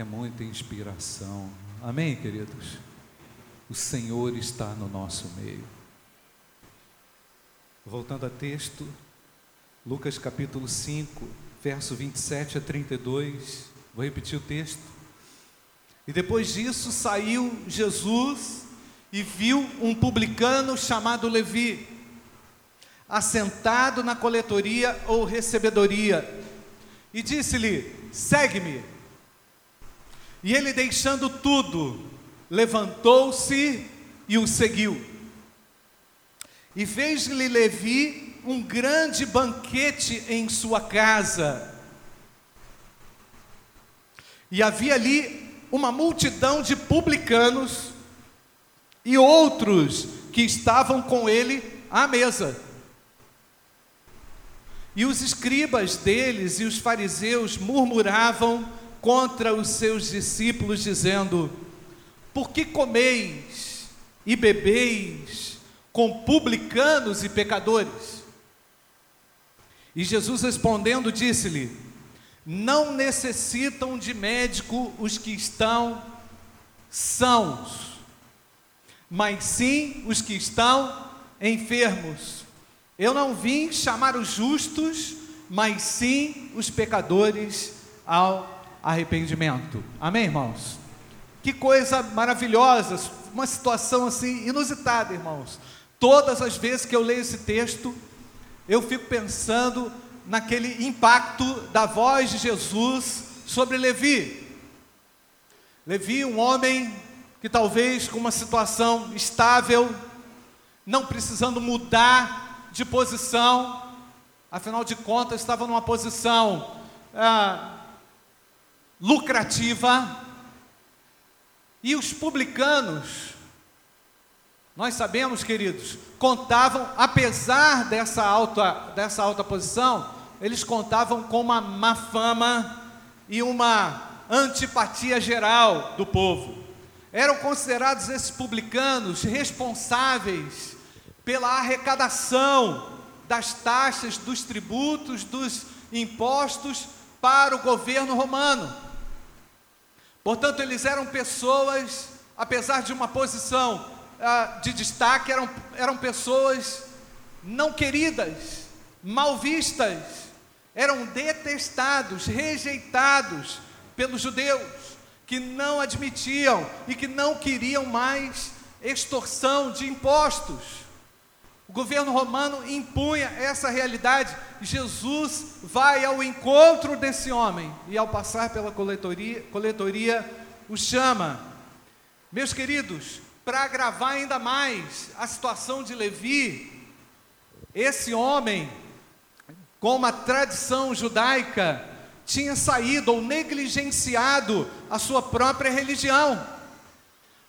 é muita inspiração. Amém, queridos? O Senhor está no nosso meio. Voltando a texto, Lucas capítulo 5, verso 27 a 32. Vou repetir o texto. E depois disso saiu Jesus e viu um publicano chamado Levi, assentado na coletoria ou recebedoria, e disse-lhe: Segue-me. E ele, deixando tudo, levantou-se e o seguiu. E fez-lhe Levi um grande banquete em sua casa. E havia ali uma multidão de publicanos e outros que estavam com ele à mesa. E os escribas deles e os fariseus murmuravam contra os seus discípulos, dizendo: Por que comeis e bebeis com publicanos e pecadores? E Jesus respondendo, disse-lhe: Não necessitam de médico os que estão sãos, mas sim os que estão enfermos. Eu não vim chamar os justos, mas sim os pecadores ao arrependimento. Amém, irmãos? Que coisa maravilhosa, uma situação assim inusitada, irmãos. Todas as vezes que eu leio esse texto, eu fico pensando naquele impacto da voz de Jesus sobre Levi. Levi, um homem que talvez com uma situação estável, não precisando mudar de posição, afinal de contas, estava numa posição ah, lucrativa, e os publicanos, nós sabemos, queridos, contavam, apesar dessa alta, dessa alta posição, eles contavam com uma má fama e uma antipatia geral do povo. Eram considerados esses publicanos responsáveis pela arrecadação das taxas, dos tributos, dos impostos para o governo romano. Portanto, eles eram pessoas, apesar de uma posição ah, de destaque, eram, eram pessoas não queridas, mal vistas, eram detestados, rejeitados pelos judeus, que não admitiam e que não queriam mais extorsão de impostos. O governo romano impunha essa realidade. Jesus vai ao encontro desse homem e, ao passar pela coletoria, coletoria o chama. Meus queridos, para agravar ainda mais a situação de Levi, esse homem, com uma tradição judaica, tinha saído ou negligenciado a sua própria religião,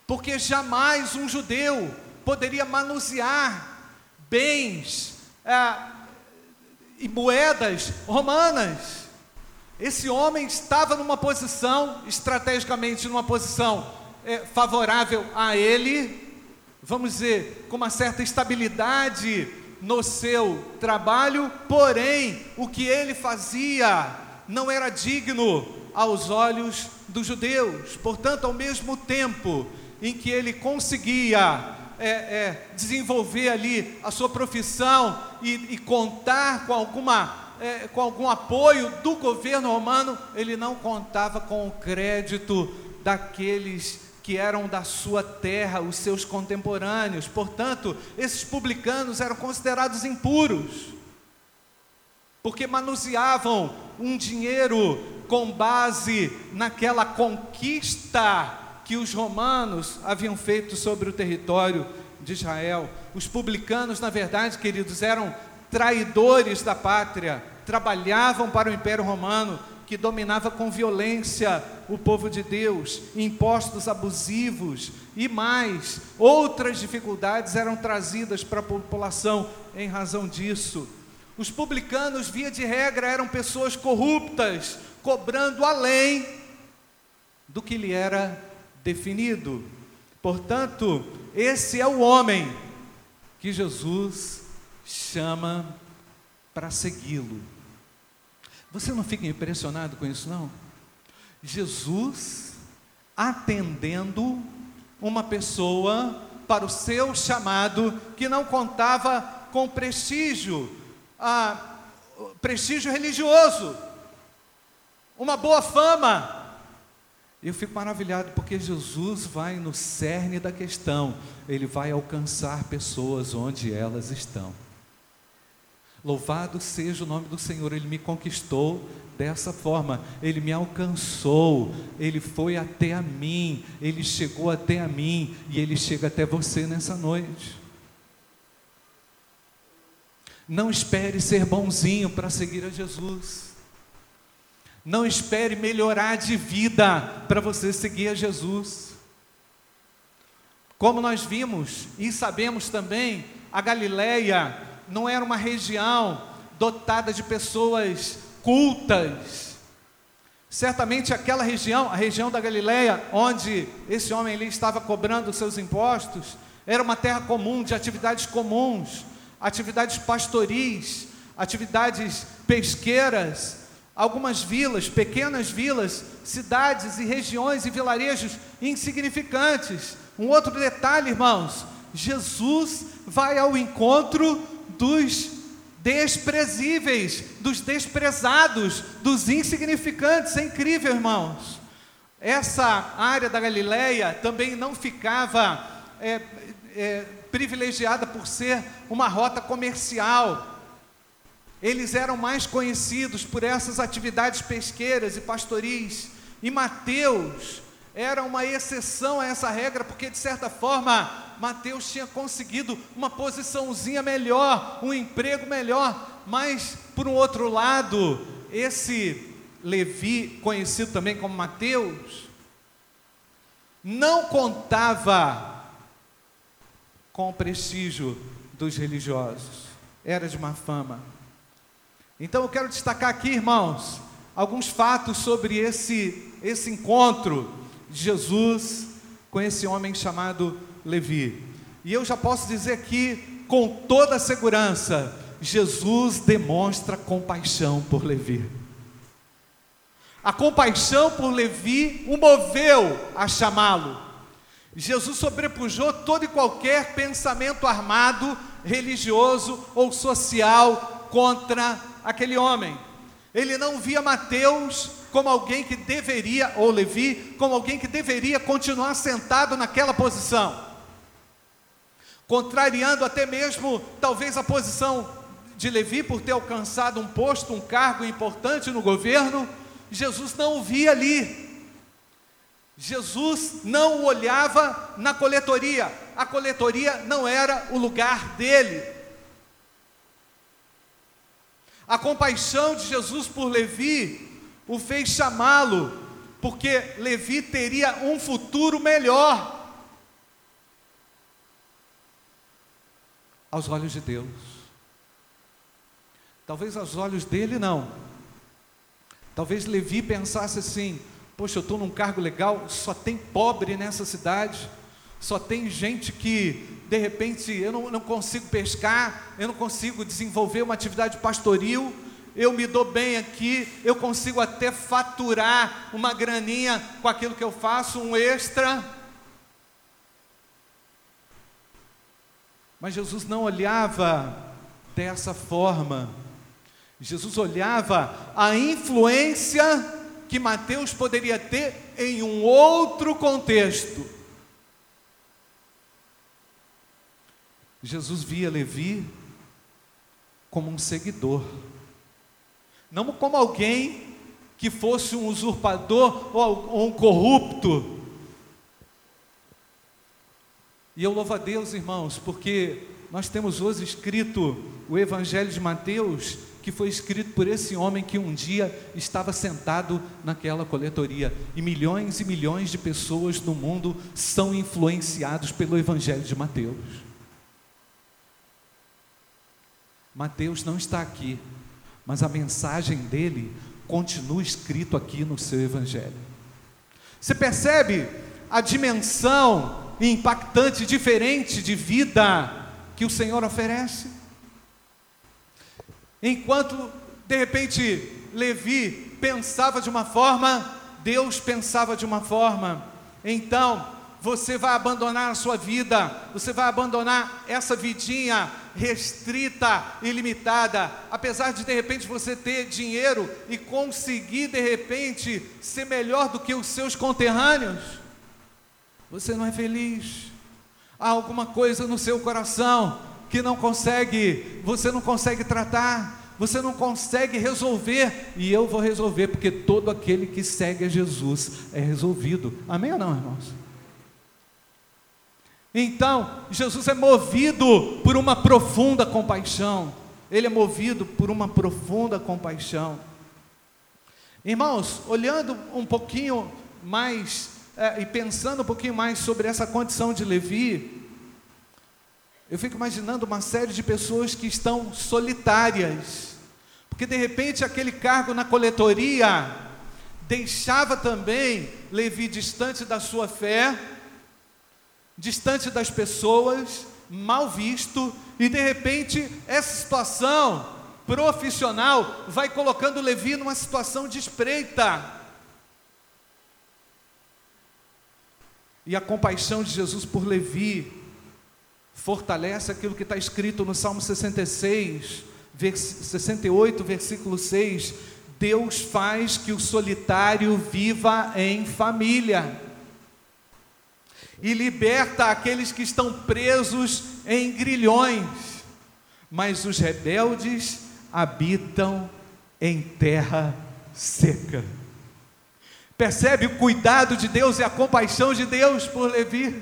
porque jamais um judeu poderia manusear bens é, e moedas romanas. Esse homem estava numa posição, estrategicamente, numa posição é, favorável a ele, vamos dizer, com uma certa estabilidade no seu trabalho, porém, o que ele fazia não era digno aos olhos dos judeus. Portanto, ao mesmo tempo em que ele conseguia é, é, desenvolver ali a sua profissão e, e contar com alguma é, com algum apoio do governo romano, ele não contava com o crédito daqueles que eram da sua terra, os seus contemporâneos. Portanto, esses publicanos eram considerados impuros, porque manuseavam um dinheiro com base naquela conquista que os romanos haviam feito sobre o território de Israel. Os publicanos, na verdade, queridos, eram traidores da pátria, trabalhavam para o Império Romano, que dominava com violência o povo de Deus, impostos abusivos e mais, outras dificuldades eram trazidas para a população em razão disso. Os publicanos, via de regra, eram pessoas corruptas, cobrando além do que lhe era definido. Portanto, esse é o homem que Jesus chama para segui-lo. Você não fica impressionado com isso, não? Jesus atendendo uma pessoa para o seu chamado que não contava com prestígio, ah, prestígio religioso, uma boa fama. Eu fico maravilhado porque Jesus vai no cerne da questão, ele vai alcançar pessoas onde elas estão. Louvado seja o nome do Senhor, Ele me conquistou dessa forma, Ele me alcançou, Ele foi até a mim, Ele chegou até a mim e Ele chega até você nessa noite. Não espere ser bonzinho para seguir a Jesus. Não espere melhorar de vida para você seguir a Jesus. Como nós vimos e sabemos também, a Galileia não era uma região dotada de pessoas cultas. Certamente aquela região, a região da Galileia, onde esse homem ali estava cobrando seus impostos, era uma terra comum, de atividades comuns, atividades pastoris, atividades pesqueiras, algumas vilas, pequenas vilas, cidades e regiões e vilarejos insignificantes. Um outro detalhe, irmãos, Jesus vai ao encontro dos desprezíveis, dos desprezados, dos insignificantes. É incrível, irmãos. Essa área da Galileia também não ficava é, é, privilegiada por ser uma rota comercial. Eles eram mais conhecidos por essas atividades pesqueiras e pastoris. E Mateus era uma exceção a essa regra, porque de certa forma Mateus tinha conseguido uma posiçãozinha melhor, um emprego melhor, mas por um outro lado, esse Levi, conhecido também como Mateus, não contava com o prestígio dos religiosos, era de má fama. Então eu quero destacar aqui, irmãos, alguns fatos sobre esse, esse encontro de Jesus com esse homem chamado Levi. E eu já posso dizer aqui com toda a segurança: Jesus demonstra compaixão por Levi. A compaixão por Levi o moveu a chamá-lo. Jesus sobrepujou todo e qualquer pensamento armado, religioso ou social contra aquele homem. Ele não via Mateus como alguém que deveria, ou Levi, como alguém que deveria continuar sentado naquela posição contrariando até mesmo talvez a posição de Levi por ter alcançado um posto, um cargo importante no governo, Jesus não o via ali. Jesus não o olhava na coletoria, a coletoria não era o lugar dele. A compaixão de Jesus por Levi o fez chamá-lo, porque Levi teria um futuro melhor. aos olhos de Deus. Talvez aos olhos dele não. Talvez Levi pensasse assim: poxa, eu estou num cargo legal, só tem pobre nessa cidade, só tem gente que de repente eu não, não consigo pescar, eu não consigo desenvolver uma atividade pastoril, eu me dou bem aqui, eu consigo até faturar uma graninha com aquilo que eu faço, um extra. Mas Jesus não olhava dessa forma. Jesus olhava a influência que Mateus poderia ter em um outro contexto. Jesus via Levi como um seguidor, não como alguém que fosse um usurpador ou um corrupto, e eu louvo a Deus, irmãos, porque nós temos hoje escrito o Evangelho de Mateus, que foi escrito por esse homem que um dia estava sentado naquela coletoria. E milhões e milhões de pessoas no mundo são influenciados pelo Evangelho de Mateus. Mateus não está aqui, mas a mensagem dele continua escrito aqui no seu Evangelho. Você percebe a dimensão impactante, diferente de vida que o Senhor oferece. Enquanto, de repente, Levi pensava de uma forma, Deus pensava de uma forma. Então, você vai abandonar a sua vida, você vai abandonar essa vidinha restrita e limitada, apesar de de repente você ter dinheiro e conseguir de repente ser melhor do que os seus conterrâneos, você não é feliz. Há alguma coisa no seu coração que não consegue, você não consegue tratar, você não consegue resolver, e eu vou resolver, porque todo aquele que segue a Jesus é resolvido. Amém ou não, irmãos? Então, Jesus é movido por uma profunda compaixão. Ele é movido por uma profunda compaixão. Irmãos, olhando um pouquinho mais é, e pensando um pouquinho mais sobre essa condição de Levi, eu fico imaginando uma série de pessoas que estão solitárias, porque de repente aquele cargo na coletoria deixava também Levi distante da sua fé, distante das pessoas, mal visto, e de repente essa situação profissional vai colocando Levi numa situação de espreita. E a compaixão de Jesus por Levi fortalece aquilo que está escrito no Salmo 66, vers 68, versículo 6. Deus faz que o solitário viva em família e liberta aqueles que estão presos em grilhões, mas os rebeldes habitam em terra seca. Percebe o cuidado de Deus e a compaixão de Deus por Levi?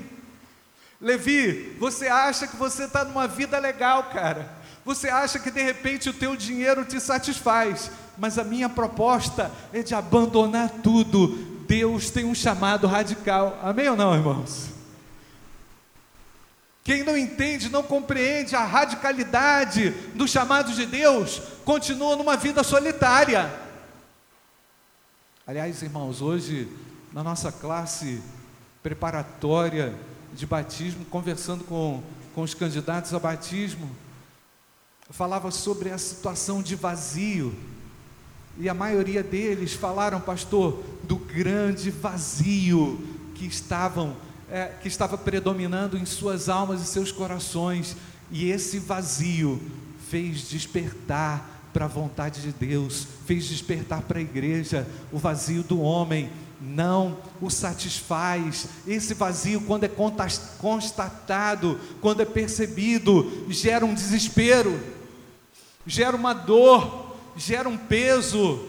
Levi, você acha que você está numa vida legal, cara. Você acha que de repente o teu dinheiro te satisfaz, mas a minha proposta é de abandonar tudo Deus tem um chamado radical. Amém ou não, irmãos? Quem não entende, não compreende a radicalidade do chamado de Deus, continua numa vida solitária. Aliás, irmãos, hoje, na nossa classe preparatória de batismo, conversando com, com os candidatos a batismo, eu falava sobre a situação de vazio e a maioria deles falaram, pastor, do grande vazio que estavam é, que estava predominando em suas almas e seus corações, e esse vazio fez despertar para a vontade de Deus, fez despertar para a igreja o vazio do homem, não o satisfaz. Esse vazio, quando é constatado, quando é percebido, gera um desespero, gera uma dor, gera um peso,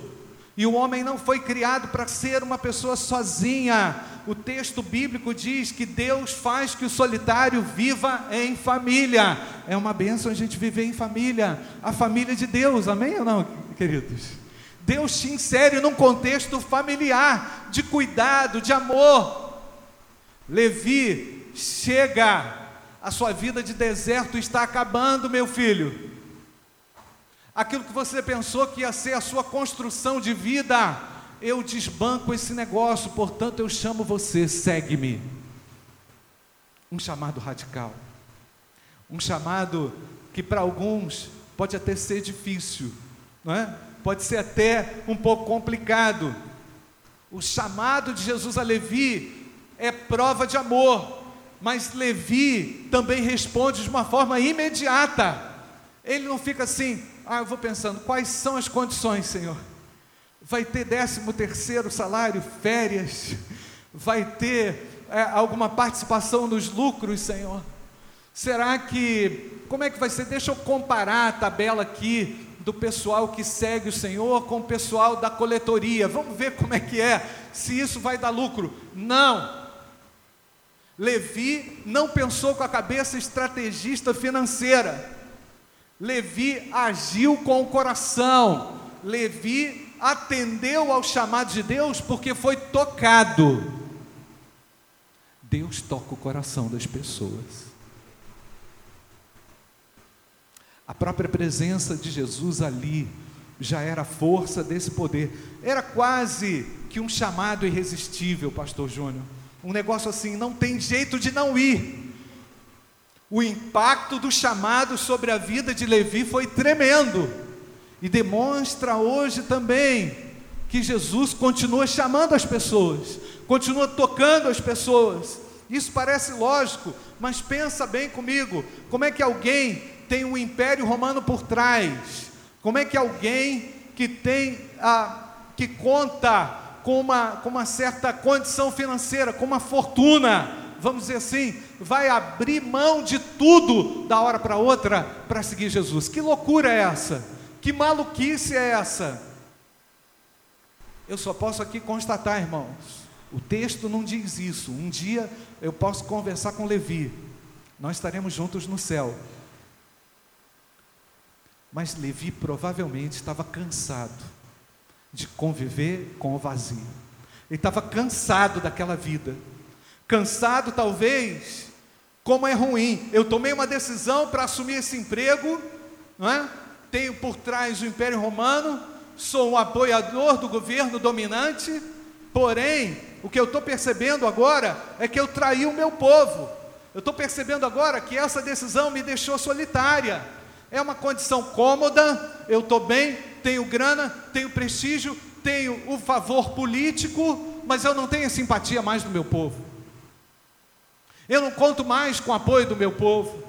e o homem não foi criado para ser uma pessoa sozinha. O texto bíblico diz que Deus faz que o solitário viva em família. É uma bênção a gente viver em família, a família de Deus, amém ou não, queridos? Deus te insere num contexto familiar, de cuidado, de amor. Levi, chega, a sua vida de deserto está acabando, meu filho aquilo que você pensou que ia ser a sua construção de vida, eu desbanco esse negócio, portanto eu chamo você, segue-me. Um chamado radical, um chamado que para alguns pode até ser difícil, não é? pode ser até um pouco complicado. O chamado de Jesus a Levi é prova de amor, mas Levi também responde de uma forma imediata. Ele não fica assim, ah, eu vou pensando, quais são as condições, Senhor? Vai ter décimo terceiro salário, férias, vai ter é, alguma participação nos lucros, Senhor? Será que, como é que vai ser? Deixa eu comparar a tabela aqui do pessoal que segue o Senhor com o pessoal da coletoria. Vamos ver como é que é, se isso vai dar lucro. Não. Levi não pensou com a cabeça estrategista financeira. Levi agiu com o coração. Levi atendeu ao chamado de Deus porque foi tocado. Deus toca o coração das pessoas. A própria presença de Jesus ali já era a força desse poder. Era quase que um chamado irresistível, pastor Júnior. Um negócio assim, não tem jeito de não ir. O impacto do chamado sobre a vida de Levi foi tremendo e demonstra hoje também que Jesus continua chamando as pessoas, continua tocando as pessoas. Isso parece lógico, mas pensa bem comigo: como é que alguém tem um império romano por trás? Como é que alguém que tem a que conta com uma, com uma certa condição financeira, com uma fortuna, vamos dizer assim, vai abrir mão de tudo da hora para outra para seguir Jesus? Que loucura é essa? Que maluquice é essa? Eu só posso aqui constatar, irmãos, o texto não diz isso. Um dia eu posso conversar com Levi, nós estaremos juntos no céu. Mas Levi provavelmente estava cansado de conviver com o vazio. Ele estava cansado daquela vida. Cansado, talvez, como é ruim. Eu tomei uma decisão para assumir esse emprego, não é? tenho por trás o Império Romano, sou um apoiador do governo dominante, porém, o que eu estou percebendo agora é que eu traí o meu povo. Eu estou percebendo agora que essa decisão me deixou solitária. É uma condição cômoda, eu estou bem, tenho grana, tenho prestígio, tenho o favor político, mas eu não tenho a simpatia mais do meu povo. Eu não conto mais com o apoio do meu povo.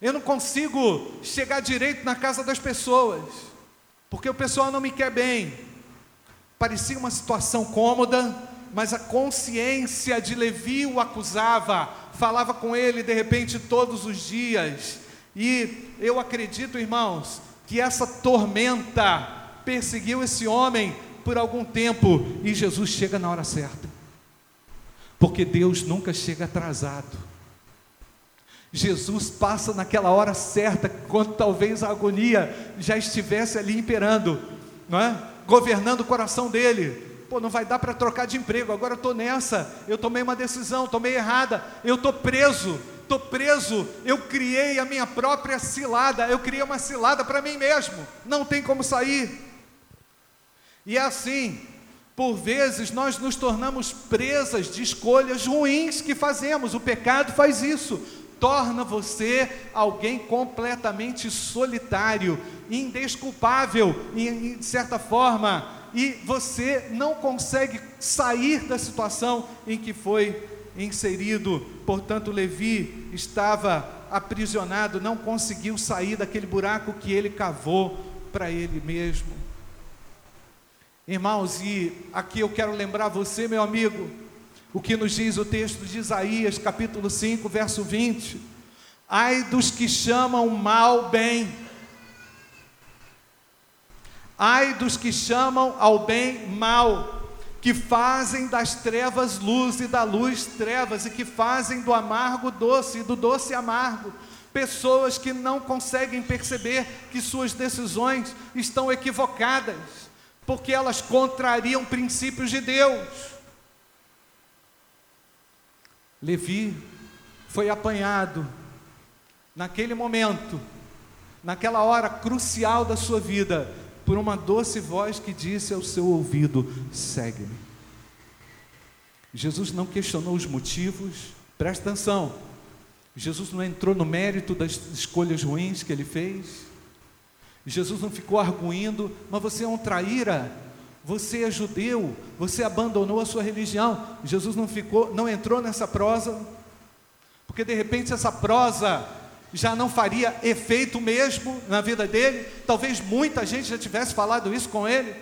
Eu não consigo chegar direito na casa das pessoas, porque o pessoal não me quer bem. Parecia uma situação cômoda, mas a consciência de Levi o acusava, falava com ele de repente todos os dias. E eu acredito, irmãos, que essa tormenta perseguiu esse homem por algum tempo e Jesus chega na hora certa. Porque Deus nunca chega atrasado. Jesus passa naquela hora certa, quando talvez a agonia já estivesse ali imperando, não é? governando o coração dele. Pô, não vai dar para trocar de emprego, agora eu estou nessa, eu tomei uma decisão, tomei errada, eu estou preso, estou preso, eu criei a minha própria cilada, eu criei uma cilada para mim mesmo, não tem como sair. E é assim, por vezes nós nos tornamos presas de escolhas ruins que fazemos, o pecado faz isso, torna você alguém completamente solitário, indesculpável, e, de certa forma, e você não consegue sair da situação em que foi inserido. Portanto, Levi estava aprisionado, não conseguiu sair daquele buraco que ele cavou para ele mesmo. Irmãos, e aqui eu quero lembrar você, meu amigo, o que nos diz o texto de Isaías, capítulo 5, verso 20: Ai dos que chamam mal bem, ai dos que chamam ao bem mal, que fazem das trevas luz e da luz trevas, e que fazem do amargo doce e do doce amargo. Pessoas que não conseguem perceber que suas decisões estão equivocadas, porque elas contrariam princípios de Deus. Levi foi apanhado naquele momento, naquela hora crucial da sua vida, por uma doce voz que disse ao seu ouvido: segue-me. Jesus não questionou os motivos, presta atenção. Jesus não entrou no mérito das escolhas ruins que ele fez. Jesus não ficou arguindo, mas você é um traíra, você é judeu, você abandonou a sua religião. Jesus não ficou, não entrou nessa prosa, porque de repente essa prosa já não faria efeito mesmo na vida dele. Talvez muita gente já tivesse falado isso com ele.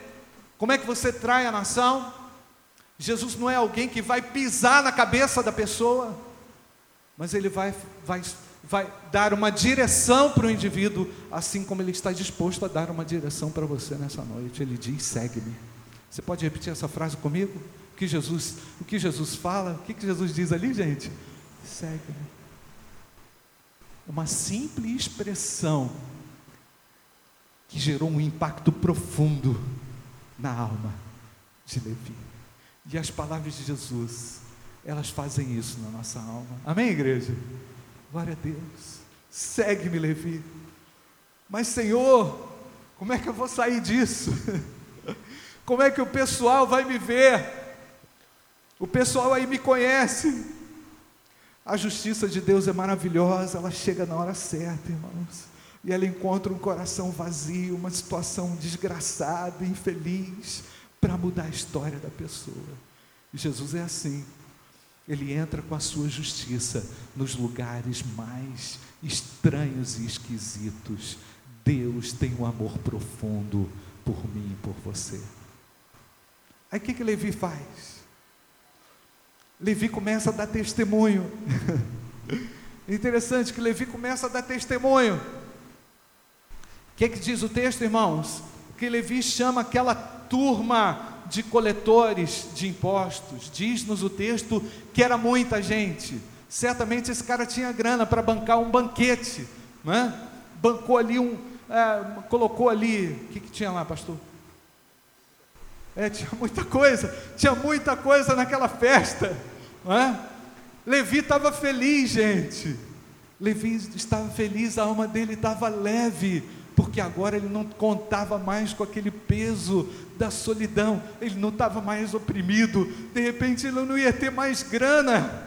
Como é que você trai a nação? Jesus não é alguém que vai pisar na cabeça da pessoa, mas ele vai, vai, vai dar uma direção para o indivíduo, assim como ele está disposto a dar uma direção para você nessa noite. Ele diz: segue-me. Você pode repetir essa frase comigo? O que Jesus, o que Jesus fala? O que, que Jesus diz ali, gente? Segue-me. Uma simples expressão que gerou um impacto profundo na alma de Levi. E as palavras de Jesus, elas fazem isso na nossa alma. Amém, igreja? Glória a Deus. Segue-me, Levi. Mas, Senhor, como é que eu vou sair disso? Como é que o pessoal vai me ver? O pessoal aí me conhece. A justiça de Deus é maravilhosa, ela chega na hora certa, irmãos. e ela encontra um coração vazio, uma situação desgraçada, infeliz, para mudar a história da pessoa. E Jesus é assim. Ele entra com a sua justiça nos lugares mais estranhos e esquisitos. Deus tem um amor profundo por mim e por você. Aí o que, que Levi faz? Levi começa a dar testemunho. Interessante que Levi começa a dar testemunho. O que, que diz o texto, irmãos? Que Levi chama aquela turma de coletores de impostos. Diz-nos o texto que era muita gente. Certamente esse cara tinha grana para bancar um banquete, né? Bancou ali um, é, colocou ali, o que, que tinha lá, pastor? É, tinha muita coisa, tinha muita coisa naquela festa, não é? Levi estava feliz, gente. Levi estava feliz, a alma dele estava leve, porque agora ele não contava mais com aquele peso da solidão, ele não estava mais oprimido, de repente ele não ia ter mais grana,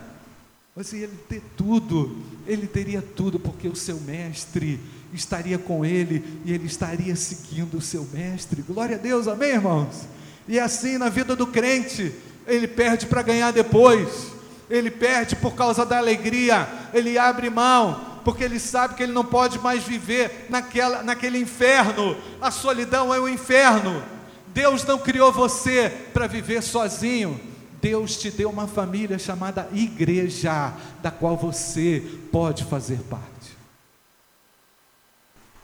mas ele ter tudo, ele teria tudo, porque o seu mestre estaria com ele e ele estaria seguindo o seu mestre. Glória a Deus, amém, irmãos? E assim na vida do crente, ele perde para ganhar depois, ele perde por causa da alegria, ele abre mão, porque ele sabe que ele não pode mais viver naquela, naquele inferno. A solidão é o inferno. Deus não criou você para viver sozinho. Deus te deu uma família chamada igreja, da qual você pode fazer parte.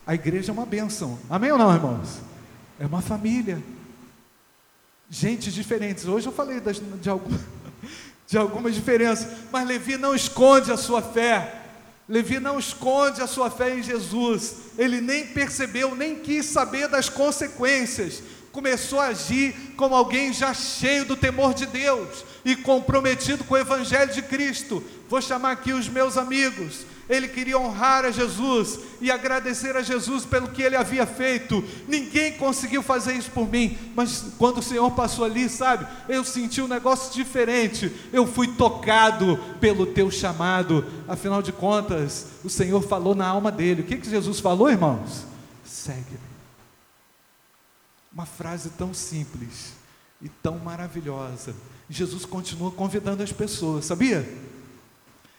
A igreja é uma bênção. Amém ou não, irmãos? É uma família. Gente diferentes. Hoje eu falei das, de, algum, de algumas diferenças, mas Levi não esconde a sua fé. Levi não esconde a sua fé em Jesus. Ele nem percebeu, nem quis saber das consequências. Começou a agir como alguém já cheio do temor de Deus e comprometido com o Evangelho de Cristo. Vou chamar aqui os meus amigos ele queria honrar a Jesus e agradecer a Jesus pelo que ele havia feito. Ninguém conseguiu fazer isso por mim, mas quando o Senhor passou ali, sabe, eu senti um negócio diferente. Eu fui tocado pelo teu chamado. Afinal de contas, o Senhor falou na alma dele. O que, que Jesus falou, irmãos? Segue-me. Uma frase tão simples e tão maravilhosa. Jesus continua convidando as pessoas, sabia?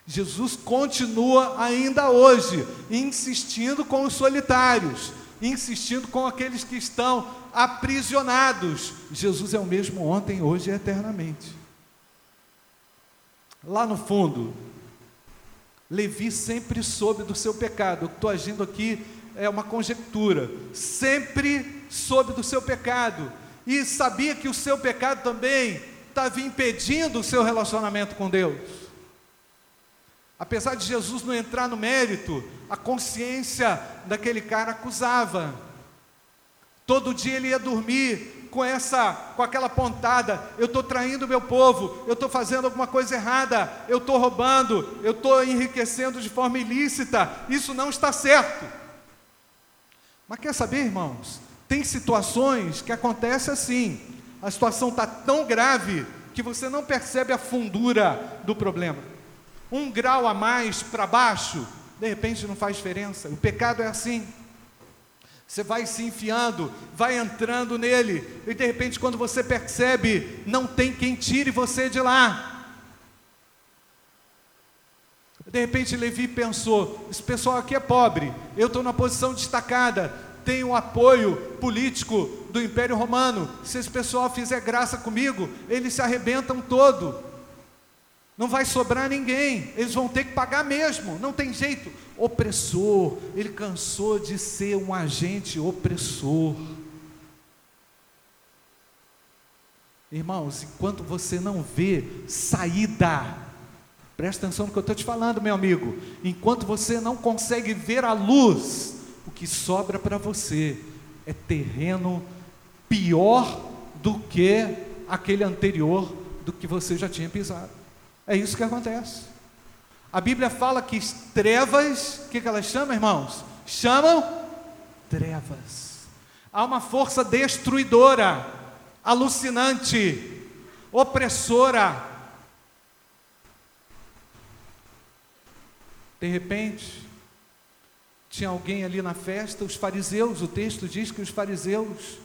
Jesus continua ainda hoje insistindo com os solitários, insistindo com aqueles que estão aprisionados. Jesus é o mesmo ontem, hoje e eternamente. Lá no fundo, Levi sempre soube do seu pecado. Eu estou agindo aqui é uma conjectura. Sempre soube do seu pecado e sabia que o seu pecado também estava impedindo o seu relacionamento com Deus. Apesar de Jesus não entrar no mérito, a consciência daquele cara acusava. Todo dia ele ia dormir com essa, com aquela pontada: eu estou traindo meu povo, eu estou fazendo alguma coisa errada, eu estou roubando, eu estou enriquecendo de forma ilícita. Isso não está certo. Mas quer saber, irmãos? Tem situações que acontecem assim. A situação está tão grave que você não percebe a fundura do problema um grau a mais para baixo, de repente não faz diferença. O pecado é assim. Você vai se enfiando, vai entrando nele, e de repente, quando você percebe, não tem quem tire você de lá. De repente, Levi pensou: esse pessoal aqui é pobre, eu estou na posição destacada, tenho apoio político do Império Romano. Se esse pessoal fizer graça comigo, eles se arrebentam todo. Não vai sobrar ninguém, eles vão ter que pagar mesmo, não tem jeito. Opressor, ele cansou de ser um agente opressor. Irmãos, enquanto você não vê saída, presta atenção no que eu estou te falando, meu amigo. Enquanto você não consegue ver a luz, o que sobra para você é terreno pior do que aquele anterior do que você já tinha pisado. É isso que acontece. A Bíblia fala que trevas, o que, que elas chamam, irmãos? Chamam trevas. Há uma força destruidora, alucinante, opressora. De repente, Tinha alguém ali na festa, os fariseus, o texto diz que os fariseus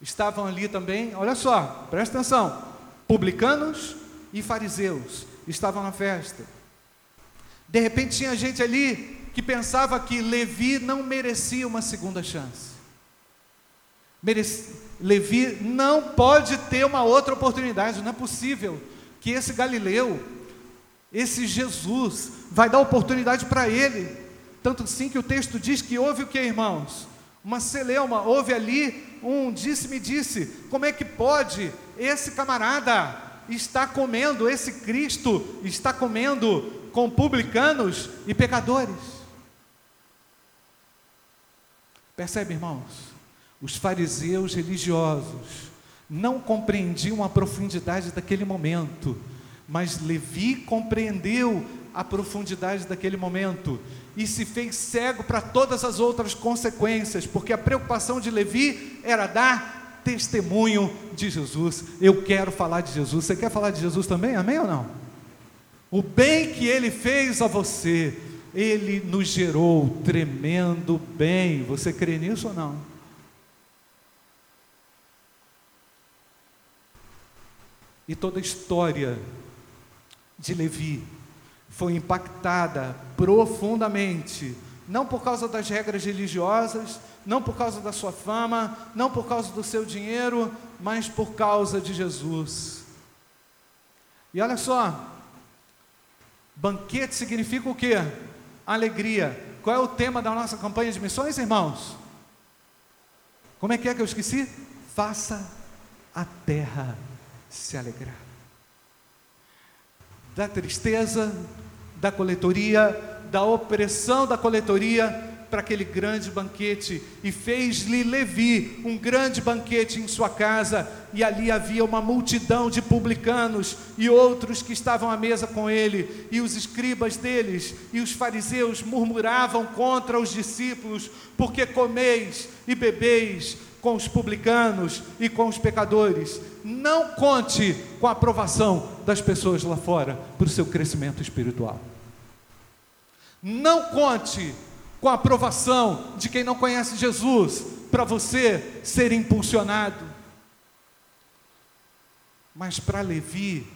estavam ali também. Olha só, presta atenção: publicanos e fariseus estavam na festa. De repente tinha gente ali que pensava que Levi não merecia uma segunda chance. Merece... Levi não pode ter uma outra oportunidade, não é possível que esse Galileu, esse Jesus, vai dar oportunidade para ele. Tanto sim que o texto diz que houve o que, irmãos? Uma celeuma, houve ali um disse-me disse, como é que pode esse camarada estar comendo, esse Cristo está comendo com publicanos e pecadores? Percebe, irmãos? Os fariseus religiosos não compreendiam a profundidade daquele momento, mas Levi compreendeu a profundidade daquele momento e se fez cego para todas as outras consequências, porque a preocupação de Levi era dar testemunho de Jesus. Eu quero falar de Jesus. Você quer falar de Jesus também? Amém ou não? O bem que ele fez a você, ele nos gerou tremendo bem. Você crê nisso ou não? E toda a história de Levi foi impactada profundamente, não por causa das regras religiosas, não por causa da sua fama, não por causa do seu dinheiro, mas por causa de Jesus. E olha só, banquete significa o quê? Alegria. Qual é o tema da nossa campanha de missões, irmãos? Como é que é que eu esqueci? Faça a terra se alegrar. Da tristeza, da coletoria, da opressão da coletoria, para aquele grande banquete e fez-lhe Levi um grande banquete em sua casa, e ali havia uma multidão de publicanos e outros que estavam à mesa com ele, e os escribas deles e os fariseus murmuravam contra os discípulos, porque comeis e bebeis com os publicanos e com os pecadores. Não conte com a aprovação das pessoas lá fora para o seu crescimento espiritual. Não conte com a aprovação de quem não conhece Jesus para você ser impulsionado. Mas para Levi,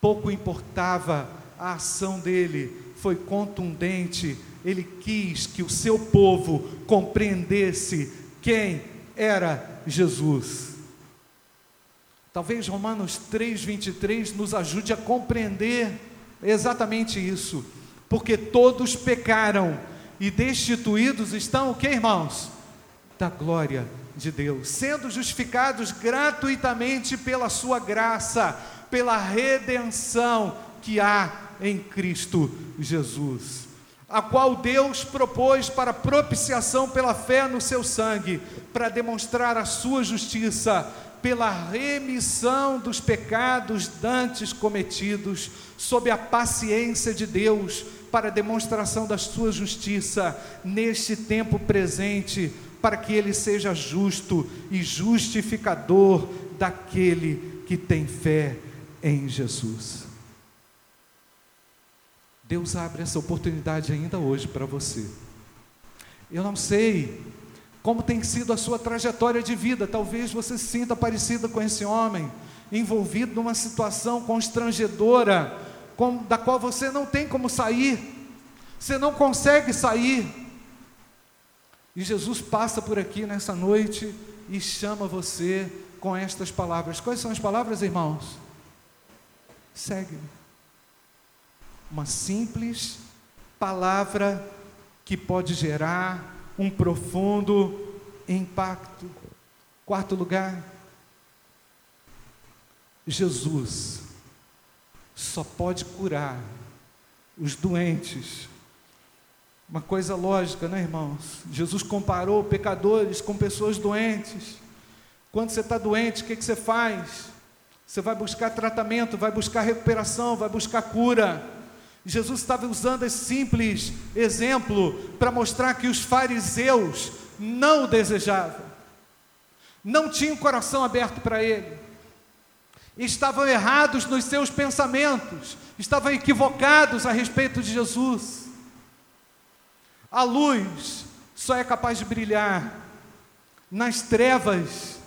pouco importava a ação dele, foi contundente. Ele quis que o seu povo compreendesse quem era Jesus. Talvez Romanos 3:23 nos ajude a compreender exatamente isso, porque todos pecaram e destituídos estão o que, irmãos? Da glória de Deus, sendo justificados gratuitamente pela sua graça, pela redenção que há em Cristo Jesus a qual Deus propôs para propiciação pela fé no seu sangue, para demonstrar a sua justiça, pela remissão dos pecados dantes cometidos, sob a paciência de Deus, para demonstração da sua justiça neste tempo presente, para que ele seja justo e justificador daquele que tem fé em Jesus. Deus abre essa oportunidade ainda hoje para você. Eu não sei como tem sido a sua trajetória de vida, talvez você se sinta parecida com esse homem, envolvido numa situação constrangedora, com, da qual você não tem como sair, você não consegue sair. E Jesus passa por aqui nessa noite e chama você com estas palavras. Quais são as palavras, irmãos? Segue-me uma simples palavra que pode gerar um profundo impacto. Quarto lugar, Jesus só pode curar os doentes. Uma coisa lógica, né, irmãos? Jesus comparou pecadores com pessoas doentes. Quando você está doente, o que, que você faz? Você vai buscar tratamento, vai buscar recuperação, vai buscar cura. Jesus estava usando esse simples exemplo para mostrar que os fariseus não o desejavam, não tinham o coração aberto para ele, estavam errados nos seus pensamentos, estavam equivocados a respeito de Jesus. A luz só é capaz de brilhar nas trevas,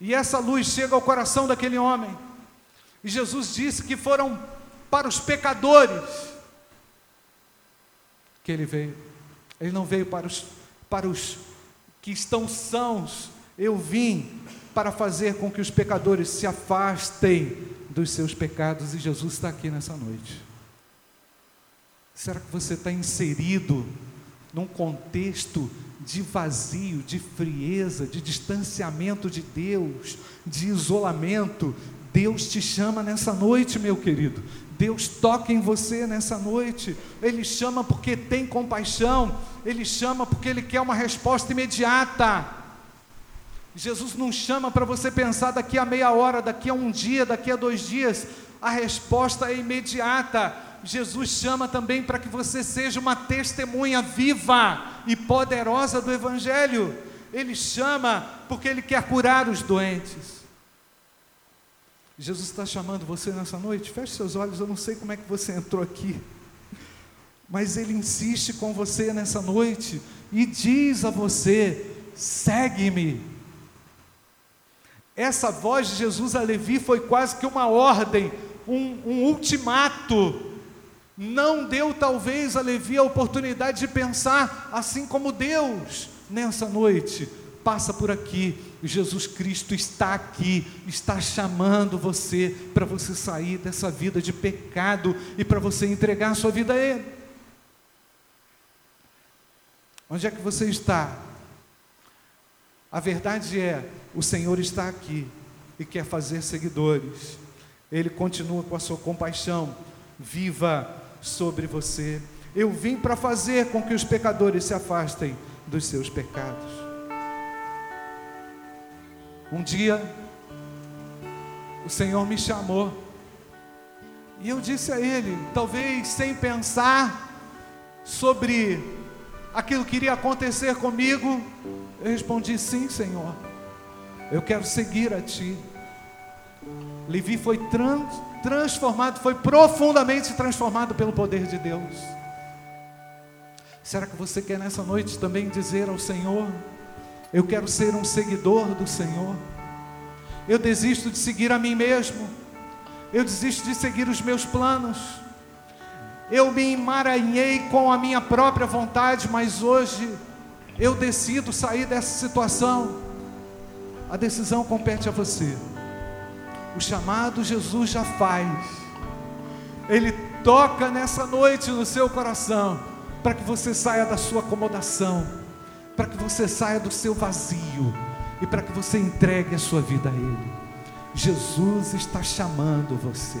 e essa luz chega ao coração daquele homem. E Jesus disse que foram para os pecadores que ele veio. Ele não veio para os, para os que estão sãos. Eu vim para fazer com que os pecadores se afastem dos seus pecados, e Jesus está aqui nessa noite. Será que você está inserido num contexto de vazio, de frieza, de distanciamento de Deus, de isolamento? Deus te chama nessa noite, meu querido. Deus toca em você nessa noite. Ele chama porque tem compaixão. Ele chama porque Ele quer uma resposta imediata. Jesus não chama para você pensar daqui a meia hora, daqui a um dia, daqui a dois dias. A resposta é imediata. Jesus chama também para que você seja uma testemunha viva e poderosa do Evangelho. Ele chama porque Ele quer curar os doentes. Jesus está chamando você nessa noite. Feche seus olhos, eu não sei como é que você entrou aqui, mas Ele insiste com você nessa noite e diz a você: segue-me. Essa voz de Jesus a Levi foi quase que uma ordem, um, um ultimato não deu talvez a Levi a oportunidade de pensar assim como Deus nessa noite. Passa por aqui, Jesus Cristo está aqui, está chamando você para você sair dessa vida de pecado e para você entregar a sua vida a Ele. Onde é que você está? A verdade é, o Senhor está aqui e quer fazer seguidores. Ele continua com a sua compaixão viva sobre você. Eu vim para fazer com que os pecadores se afastem dos seus pecados. Um dia, o Senhor me chamou, e eu disse a Ele, talvez sem pensar sobre aquilo que iria acontecer comigo, eu respondi: Sim, Senhor, eu quero seguir a Ti. Levi foi trans, transformado, foi profundamente transformado pelo poder de Deus. Será que você quer nessa noite também dizer ao Senhor: Eu quero ser um seguidor do Senhor? Eu desisto de seguir a mim mesmo, eu desisto de seguir os meus planos. Eu me emaranhei com a minha própria vontade, mas hoje eu decido sair dessa situação. A decisão compete a você. O chamado Jesus já faz. Ele toca nessa noite no seu coração, para que você saia da sua acomodação, para que você saia do seu vazio e para que você entregue a sua vida a Ele. Jesus está chamando você.